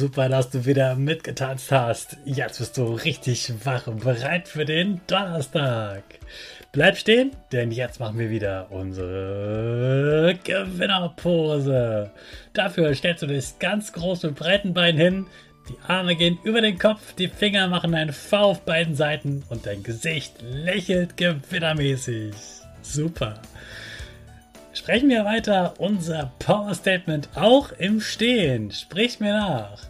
Super, dass du wieder mitgetanzt hast. Jetzt bist du richtig wach und bereit für den Donnerstag. Bleib stehen, denn jetzt machen wir wieder unsere Gewinnerpose. Dafür stellst du dich ganz groß mit breiten Beinen hin. Die Arme gehen über den Kopf, die Finger machen ein V auf beiden Seiten und dein Gesicht lächelt gewinnermäßig. Super. Sprechen wir weiter unser Power Statement auch im Stehen. Sprich mir nach.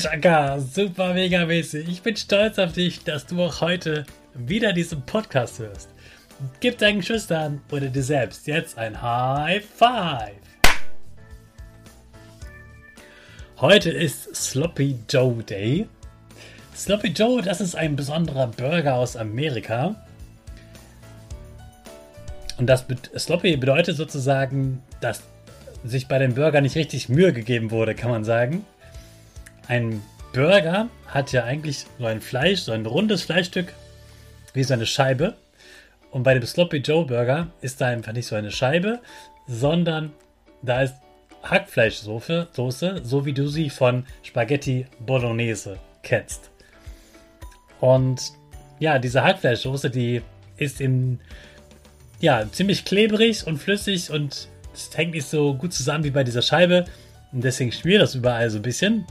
Chaka, super mega mäßig. Ich bin stolz auf dich, dass du auch heute wieder diesen Podcast hörst. Gib deinen Geschwistern oder dir selbst jetzt ein High Five. Heute ist Sloppy Joe Day. Sloppy Joe, das ist ein besonderer Burger aus Amerika. Und das Sloppy bedeutet sozusagen, dass sich bei dem Burger nicht richtig Mühe gegeben wurde, kann man sagen. Ein Burger hat ja eigentlich so ein Fleisch, so ein rundes Fleischstück wie so eine Scheibe. Und bei dem Sloppy Joe Burger ist da einfach nicht so eine Scheibe, sondern da ist Hackfleischsoße, Soße, so wie du sie von Spaghetti Bolognese kennst. Und ja, diese Hackfleischsoße, die ist im, ja, ziemlich klebrig und flüssig und es hängt nicht so gut zusammen wie bei dieser Scheibe. Und deswegen schmiert das überall so ein bisschen.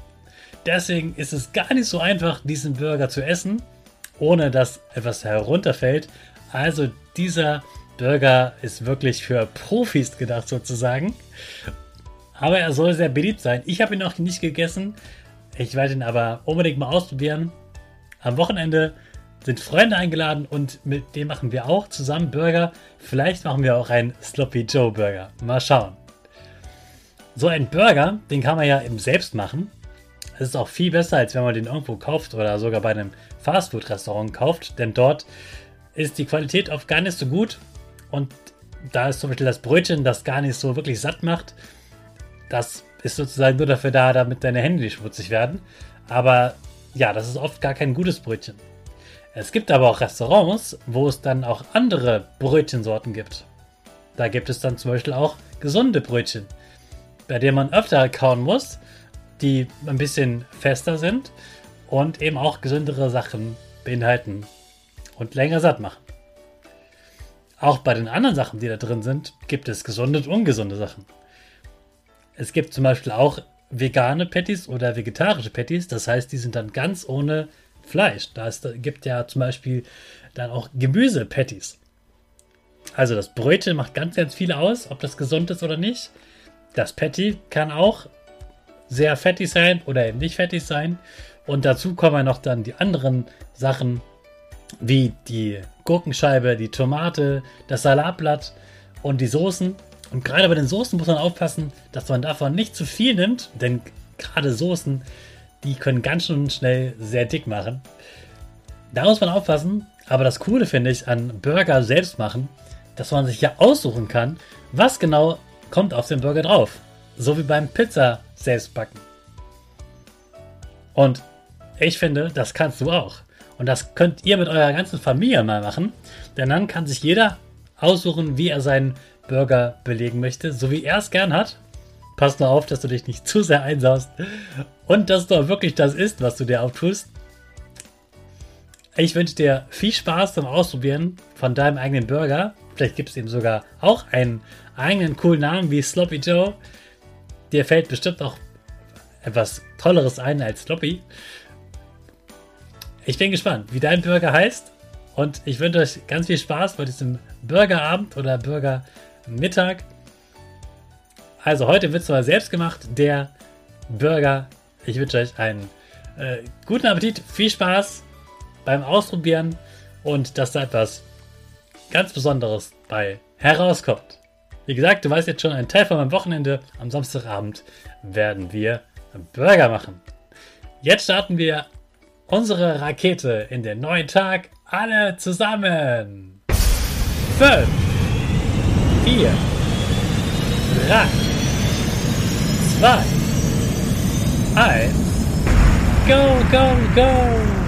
Deswegen ist es gar nicht so einfach, diesen Burger zu essen ohne dass etwas herunterfällt. Also dieser Burger ist wirklich für Profis gedacht sozusagen. Aber er soll sehr beliebt sein. Ich habe ihn noch nicht gegessen. Ich werde ihn aber unbedingt mal ausprobieren. Am Wochenende sind Freunde eingeladen und mit dem machen wir auch zusammen Burger. Vielleicht machen wir auch einen Sloppy Joe Burger. Mal schauen. So ein Burger, den kann man ja eben selbst machen. Es ist auch viel besser, als wenn man den irgendwo kauft oder sogar bei einem Fastfood-Restaurant kauft, denn dort ist die Qualität oft gar nicht so gut und da ist zum Beispiel das Brötchen, das gar nicht so wirklich satt macht. Das ist sozusagen nur dafür da, damit deine Hände nicht schmutzig werden. Aber ja, das ist oft gar kein gutes Brötchen. Es gibt aber auch Restaurants, wo es dann auch andere Brötchensorten gibt. Da gibt es dann zum Beispiel auch gesunde Brötchen, bei denen man öfter kauen muss die ein bisschen fester sind und eben auch gesündere Sachen beinhalten und länger satt machen. Auch bei den anderen Sachen, die da drin sind, gibt es gesunde und ungesunde Sachen. Es gibt zum Beispiel auch vegane Patties oder vegetarische Patties, das heißt, die sind dann ganz ohne Fleisch. Da gibt ja zum Beispiel dann auch Gemüse-Patties. Also das Brötchen macht ganz, ganz viel aus, ob das gesund ist oder nicht. Das Patty kann auch sehr fettig sein oder eben nicht fettig sein. Und dazu kommen noch dann die anderen Sachen wie die Gurkenscheibe, die Tomate, das Salatblatt und die Soßen. Und gerade bei den Soßen muss man aufpassen, dass man davon nicht zu viel nimmt, denn gerade Soßen, die können ganz schön schnell sehr dick machen. Da muss man aufpassen, aber das Coole finde ich an Burger selbst machen, dass man sich ja aussuchen kann, was genau kommt auf den Burger drauf. So wie beim Pizza selbst backen. Und ich finde, das kannst du auch. Und das könnt ihr mit eurer ganzen Familie mal machen. Denn dann kann sich jeder aussuchen, wie er seinen Burger belegen möchte, so wie er es gern hat. Pass nur auf, dass du dich nicht zu sehr einsaust und dass du auch wirklich das isst, was du dir auftust. Ich wünsche dir viel Spaß beim Ausprobieren von deinem eigenen Burger. Vielleicht gibt es ihm sogar auch einen eigenen coolen Namen wie Sloppy Joe. Dir fällt bestimmt auch etwas Tolleres ein als Sloppy. Ich bin gespannt, wie dein Burger heißt. Und ich wünsche euch ganz viel Spaß bei diesem Burgerabend oder Burgermittag. Also heute wird es mal selbst gemacht, der Burger. Ich wünsche euch einen äh, guten Appetit, viel Spaß beim Ausprobieren und dass da etwas ganz Besonderes bei herauskommt. Wie gesagt, du weißt jetzt schon, ein Teil von meinem Wochenende am Samstagabend werden wir Burger machen. Jetzt starten wir unsere Rakete in den neuen Tag. Alle zusammen. 5, 4, 3, 2, 1. Go, go, go!